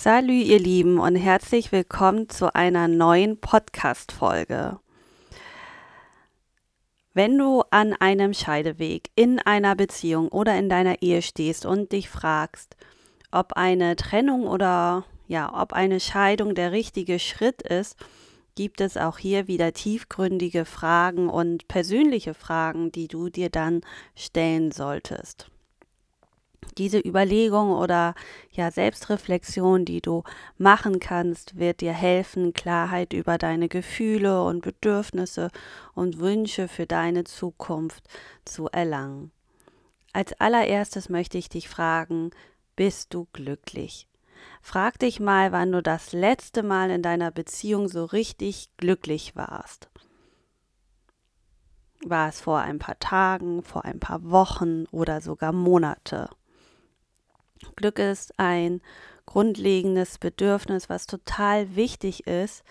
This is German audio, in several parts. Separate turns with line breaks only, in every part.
Salü, ihr Lieben, und herzlich willkommen zu einer neuen Podcast-Folge. Wenn du an einem Scheideweg in einer Beziehung oder in deiner Ehe stehst und dich fragst, ob eine Trennung oder ja, ob eine Scheidung der richtige Schritt ist, gibt es auch hier wieder tiefgründige Fragen und persönliche Fragen, die du dir dann stellen solltest diese Überlegung oder ja Selbstreflexion, die du machen kannst, wird dir helfen, Klarheit über deine Gefühle und Bedürfnisse und Wünsche für deine Zukunft zu erlangen. Als allererstes möchte ich dich fragen, bist du glücklich? Frag dich mal, wann du das letzte Mal in deiner Beziehung so richtig glücklich warst. War es vor ein paar Tagen, vor ein paar Wochen oder sogar Monate? Glück ist ein grundlegendes Bedürfnis, was total wichtig ist,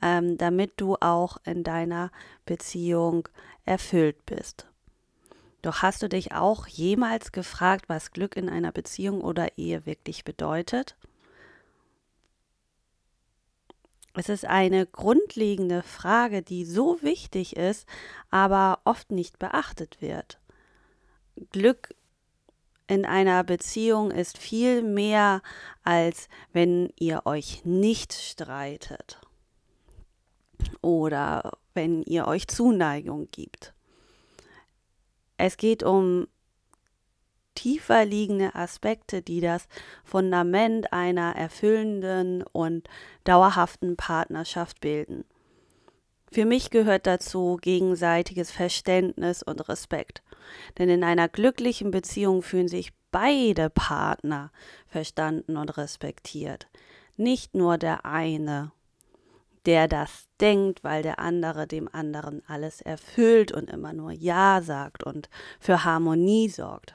ähm, damit du auch in deiner Beziehung erfüllt bist. Doch hast du dich auch jemals gefragt, was Glück in einer Beziehung oder Ehe wirklich bedeutet? Es ist eine grundlegende Frage, die so wichtig ist, aber oft nicht beachtet wird. Glück in einer Beziehung ist viel mehr, als wenn ihr euch nicht streitet oder wenn ihr euch Zuneigung gibt. Es geht um tiefer liegende Aspekte, die das Fundament einer erfüllenden und dauerhaften Partnerschaft bilden. Für mich gehört dazu gegenseitiges Verständnis und Respekt. Denn in einer glücklichen Beziehung fühlen sich beide Partner verstanden und respektiert. Nicht nur der eine, der das denkt, weil der andere dem anderen alles erfüllt und immer nur Ja sagt und für Harmonie sorgt.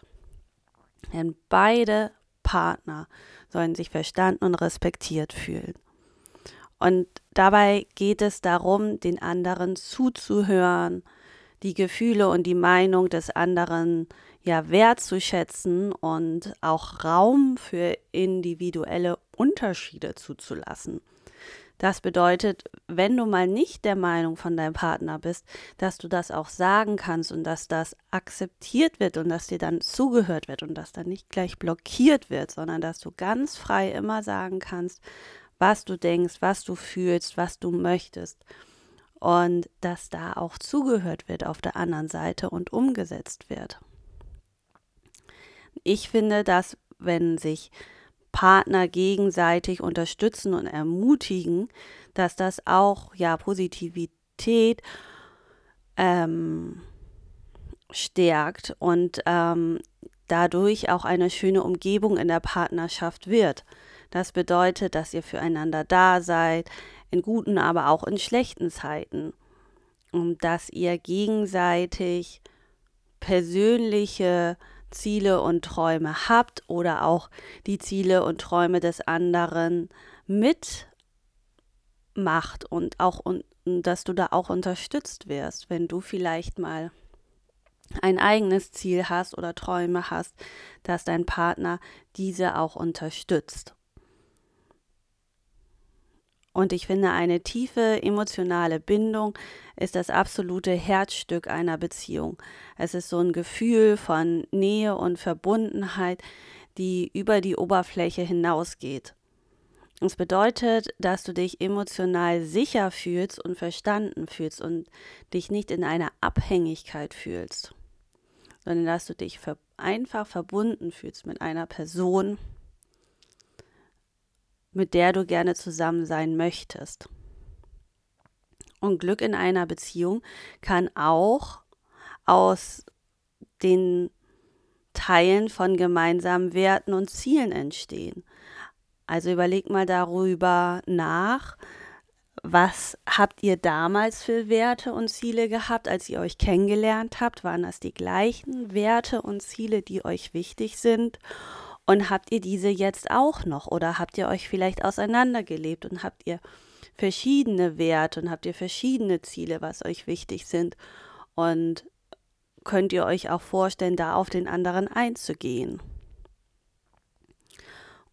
Denn beide Partner sollen sich verstanden und respektiert fühlen. Und dabei geht es darum, den anderen zuzuhören, die Gefühle und die Meinung des anderen ja wertzuschätzen und auch Raum für individuelle Unterschiede zuzulassen. Das bedeutet, wenn du mal nicht der Meinung von deinem Partner bist, dass du das auch sagen kannst und dass das akzeptiert wird und dass dir dann zugehört wird und dass dann nicht gleich blockiert wird, sondern dass du ganz frei immer sagen kannst, was du denkst, was du fühlst, was du möchtest. Und dass da auch zugehört wird auf der anderen Seite und umgesetzt wird. Ich finde, dass wenn sich Partner gegenseitig unterstützen und ermutigen, dass das auch ja Positivität ähm, stärkt und ähm, dadurch auch eine schöne Umgebung in der Partnerschaft wird. Das bedeutet, dass ihr füreinander da seid, in guten, aber auch in schlechten Zeiten. Und dass ihr gegenseitig persönliche Ziele und Träume habt oder auch die Ziele und Träume des anderen mitmacht und auch und, dass du da auch unterstützt wirst, wenn du vielleicht mal ein eigenes Ziel hast oder Träume hast, dass dein Partner diese auch unterstützt. Und ich finde, eine tiefe emotionale Bindung ist das absolute Herzstück einer Beziehung. Es ist so ein Gefühl von Nähe und Verbundenheit, die über die Oberfläche hinausgeht. Es bedeutet, dass du dich emotional sicher fühlst und verstanden fühlst und dich nicht in einer Abhängigkeit fühlst, sondern dass du dich einfach verbunden fühlst mit einer Person, mit der du gerne zusammen sein möchtest. Und Glück in einer Beziehung kann auch aus den Teilen von gemeinsamen Werten und Zielen entstehen. Also überleg mal darüber nach, was habt ihr damals für Werte und Ziele gehabt, als ihr euch kennengelernt habt? Waren das die gleichen Werte und Ziele, die euch wichtig sind? Und habt ihr diese jetzt auch noch oder habt ihr euch vielleicht auseinandergelebt und habt ihr verschiedene Werte und habt ihr verschiedene Ziele, was euch wichtig sind? Und könnt ihr euch auch vorstellen, da auf den anderen einzugehen?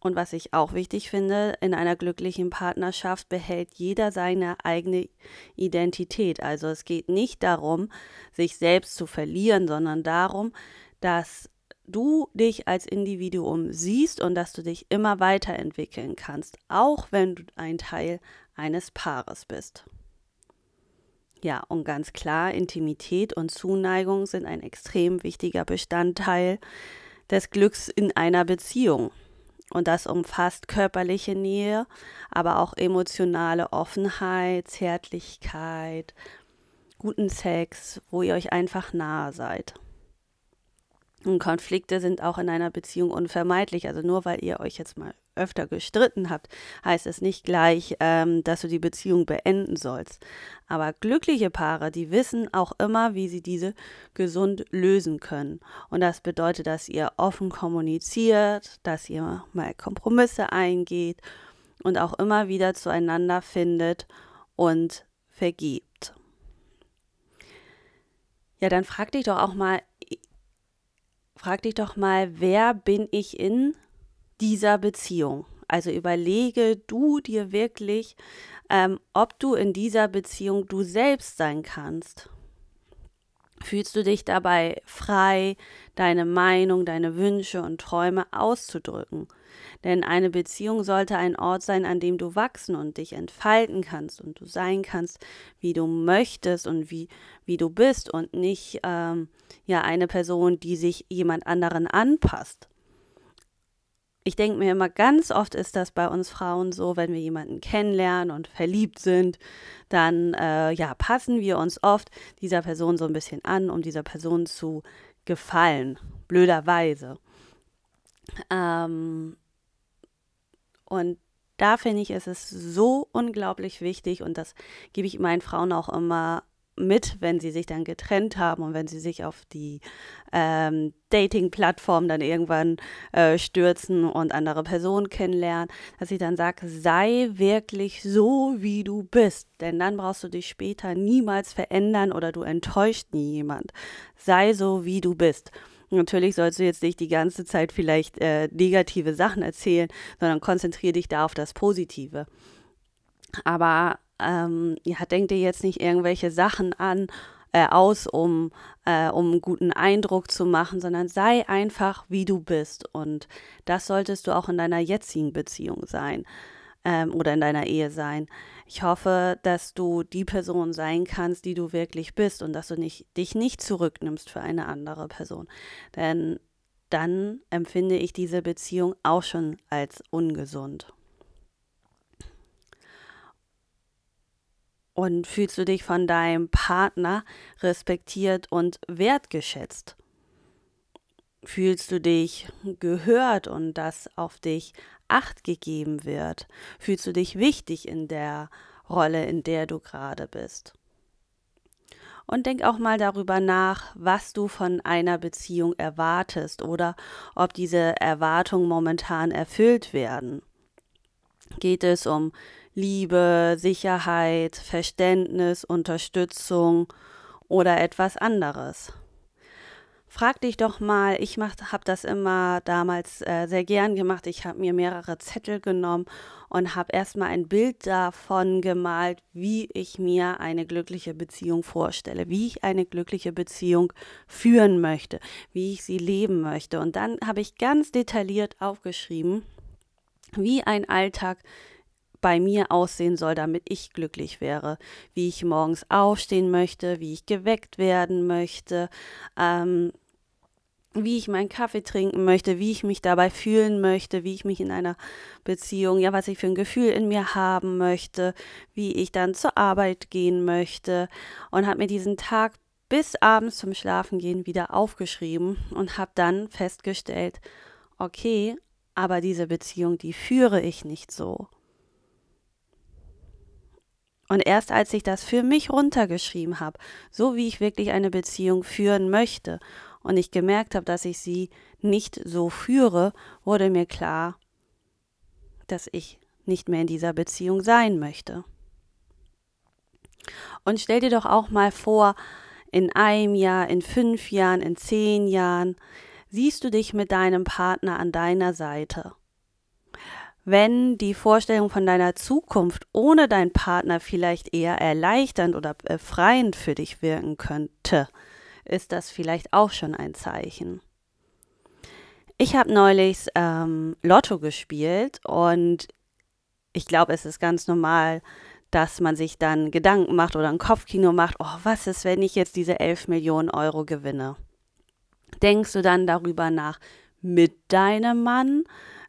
Und was ich auch wichtig finde, in einer glücklichen Partnerschaft behält jeder seine eigene Identität. Also es geht nicht darum, sich selbst zu verlieren, sondern darum, dass du dich als Individuum siehst und dass du dich immer weiterentwickeln kannst, auch wenn du ein Teil eines Paares bist. Ja, und ganz klar, Intimität und Zuneigung sind ein extrem wichtiger Bestandteil des Glücks in einer Beziehung. Und das umfasst körperliche Nähe, aber auch emotionale Offenheit, Zärtlichkeit, guten Sex, wo ihr euch einfach nahe seid. Und Konflikte sind auch in einer Beziehung unvermeidlich. Also nur weil ihr euch jetzt mal öfter gestritten habt, heißt es nicht gleich, ähm, dass du die Beziehung beenden sollst. Aber glückliche Paare, die wissen auch immer, wie sie diese gesund lösen können. Und das bedeutet, dass ihr offen kommuniziert, dass ihr mal Kompromisse eingeht und auch immer wieder zueinander findet und vergibt. Ja, dann frag dich doch auch mal, frag dich doch mal, wer bin ich in dieser Beziehung? Also überlege du dir wirklich, ähm, ob du in dieser Beziehung du selbst sein kannst. Fühlst du dich dabei frei, deine Meinung, deine Wünsche und Träume auszudrücken? Denn eine Beziehung sollte ein Ort sein, an dem du wachsen und dich entfalten kannst und du sein kannst, wie du möchtest und wie, wie du bist und nicht ähm, ja eine Person, die sich jemand anderen anpasst. Ich denke mir immer, ganz oft ist das bei uns Frauen so, wenn wir jemanden kennenlernen und verliebt sind, dann äh, ja, passen wir uns oft dieser Person so ein bisschen an, um dieser Person zu gefallen, blöderweise. Ähm, und da finde ich, ist es so unglaublich wichtig und das gebe ich meinen Frauen auch immer mit, wenn sie sich dann getrennt haben und wenn sie sich auf die ähm, Dating-Plattform dann irgendwann äh, stürzen und andere Personen kennenlernen, dass ich dann sage, sei wirklich so, wie du bist, denn dann brauchst du dich später niemals verändern oder du enttäuscht nie jemand. Sei so, wie du bist. Natürlich sollst du jetzt nicht die ganze Zeit vielleicht äh, negative Sachen erzählen, sondern konzentriere dich da auf das Positive. Aber ähm, ja, denk dir jetzt nicht irgendwelche Sachen an, äh, aus, um, äh, um einen guten Eindruck zu machen, sondern sei einfach, wie du bist. Und das solltest du auch in deiner jetzigen Beziehung sein ähm, oder in deiner Ehe sein. Ich hoffe, dass du die Person sein kannst, die du wirklich bist und dass du nicht, dich nicht zurücknimmst für eine andere Person. Denn dann empfinde ich diese Beziehung auch schon als ungesund. Und fühlst du dich von deinem Partner respektiert und wertgeschätzt? Fühlst du dich gehört und dass auf dich Acht gegeben wird? Fühlst du dich wichtig in der Rolle, in der du gerade bist? Und denk auch mal darüber nach, was du von einer Beziehung erwartest oder ob diese Erwartungen momentan erfüllt werden. Geht es um Liebe, Sicherheit, Verständnis, Unterstützung oder etwas anderes? Frag dich doch mal, ich habe das immer damals äh, sehr gern gemacht. Ich habe mir mehrere Zettel genommen und habe erstmal ein Bild davon gemalt, wie ich mir eine glückliche Beziehung vorstelle, wie ich eine glückliche Beziehung führen möchte, wie ich sie leben möchte. Und dann habe ich ganz detailliert aufgeschrieben, wie ein Alltag bei mir aussehen soll, damit ich glücklich wäre, wie ich morgens aufstehen möchte, wie ich geweckt werden möchte, ähm, wie ich meinen Kaffee trinken möchte, wie ich mich dabei fühlen möchte, wie ich mich in einer Beziehung, ja, was ich für ein Gefühl in mir haben möchte, wie ich dann zur Arbeit gehen möchte und habe mir diesen Tag bis abends zum Schlafengehen wieder aufgeschrieben und habe dann festgestellt, okay, aber diese Beziehung, die führe ich nicht so. Und erst als ich das für mich runtergeschrieben habe, so wie ich wirklich eine Beziehung führen möchte, und ich gemerkt habe, dass ich sie nicht so führe, wurde mir klar, dass ich nicht mehr in dieser Beziehung sein möchte. Und stell dir doch auch mal vor, in einem Jahr, in fünf Jahren, in zehn Jahren, siehst du dich mit deinem Partner an deiner Seite. Wenn die Vorstellung von deiner Zukunft ohne deinen Partner vielleicht eher erleichternd oder befreiend für dich wirken könnte, ist das vielleicht auch schon ein Zeichen. Ich habe neulich ähm, Lotto gespielt und ich glaube, es ist ganz normal, dass man sich dann Gedanken macht oder ein Kopfkino macht, oh, was ist, wenn ich jetzt diese 11 Millionen Euro gewinne? Denkst du dann darüber nach, mit deinem Mann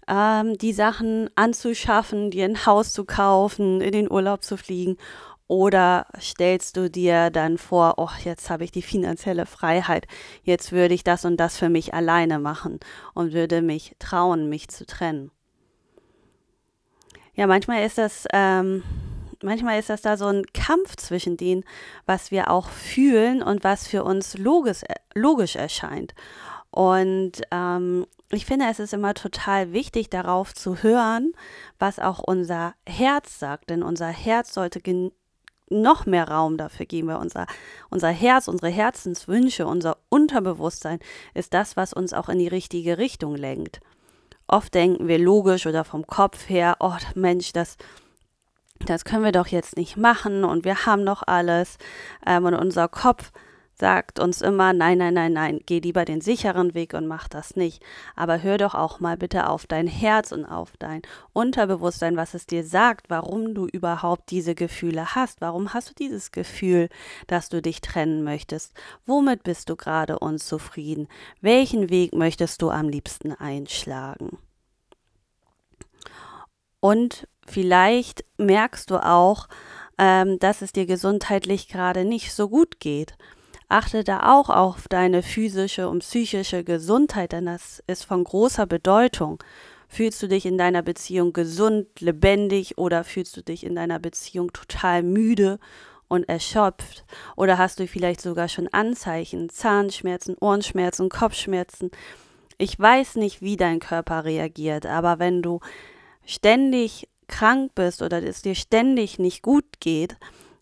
ähm, die Sachen anzuschaffen, dir ein Haus zu kaufen, in den Urlaub zu fliegen? Oder stellst du dir dann vor, oh, jetzt habe ich die finanzielle Freiheit, jetzt würde ich das und das für mich alleine machen und würde mich trauen, mich zu trennen? Ja, manchmal ist das ähm, manchmal ist das da so ein Kampf zwischen dem, was wir auch fühlen und was für uns logisch, logisch erscheint. Und ähm, ich finde, es ist immer total wichtig, darauf zu hören, was auch unser Herz sagt. Denn unser Herz sollte noch mehr Raum dafür geben, weil unser, unser Herz, unsere Herzenswünsche, unser Unterbewusstsein ist das, was uns auch in die richtige Richtung lenkt. Oft denken wir logisch oder vom Kopf her, oh Mensch, das, das können wir doch jetzt nicht machen und wir haben doch alles. Ähm, und unser Kopf sagt uns immer, nein, nein, nein, nein, geh lieber den sicheren Weg und mach das nicht. Aber hör doch auch mal bitte auf dein Herz und auf dein Unterbewusstsein, was es dir sagt, warum du überhaupt diese Gefühle hast. Warum hast du dieses Gefühl, dass du dich trennen möchtest? Womit bist du gerade unzufrieden? Welchen Weg möchtest du am liebsten einschlagen? Und vielleicht merkst du auch, ähm, dass es dir gesundheitlich gerade nicht so gut geht. Achte da auch auf deine physische und psychische Gesundheit, denn das ist von großer Bedeutung. Fühlst du dich in deiner Beziehung gesund, lebendig oder fühlst du dich in deiner Beziehung total müde und erschöpft? Oder hast du vielleicht sogar schon Anzeichen, Zahnschmerzen, Ohrenschmerzen, Kopfschmerzen? Ich weiß nicht, wie dein Körper reagiert, aber wenn du ständig krank bist oder es dir ständig nicht gut geht,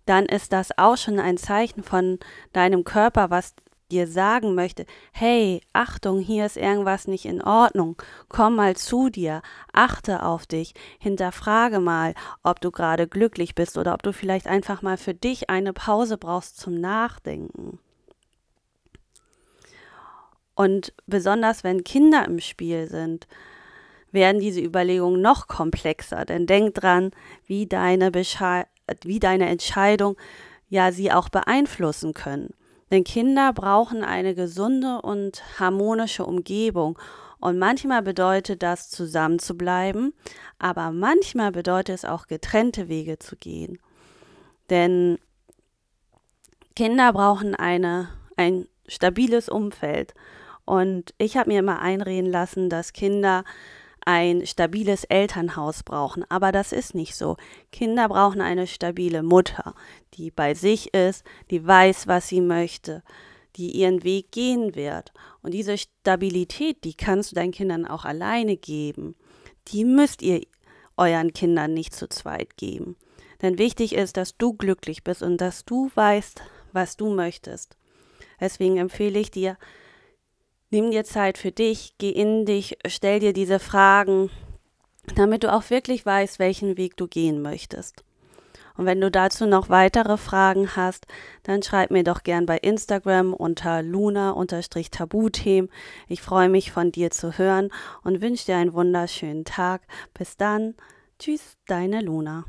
dann ist das auch schon ein Zeichen von deinem Körper, was dir sagen möchte, hey, Achtung, hier ist irgendwas nicht in Ordnung, komm mal zu dir, achte auf dich, hinterfrage mal, ob du gerade glücklich bist oder ob du vielleicht einfach mal für dich eine Pause brauchst zum Nachdenken. Und besonders wenn Kinder im Spiel sind, werden diese Überlegungen noch komplexer. Denn denk dran, wie deine, Besche wie deine Entscheidung ja sie auch beeinflussen können. Denn Kinder brauchen eine gesunde und harmonische Umgebung. Und manchmal bedeutet das, zusammen zu bleiben, aber manchmal bedeutet es auch, getrennte Wege zu gehen. Denn Kinder brauchen eine, ein stabiles Umfeld. Und ich habe mir immer einreden lassen, dass Kinder ein stabiles Elternhaus brauchen. Aber das ist nicht so. Kinder brauchen eine stabile Mutter, die bei sich ist, die weiß, was sie möchte, die ihren Weg gehen wird. Und diese Stabilität, die kannst du deinen Kindern auch alleine geben. Die müsst ihr euren Kindern nicht zu zweit geben. Denn wichtig ist, dass du glücklich bist und dass du weißt, was du möchtest. Deswegen empfehle ich dir, Nimm dir Zeit für dich, geh in dich, stell dir diese Fragen, damit du auch wirklich weißt, welchen Weg du gehen möchtest. Und wenn du dazu noch weitere Fragen hast, dann schreib mir doch gern bei Instagram unter luna-tabuthemen. Ich freue mich von dir zu hören und wünsche dir einen wunderschönen Tag. Bis dann. Tschüss, deine Luna.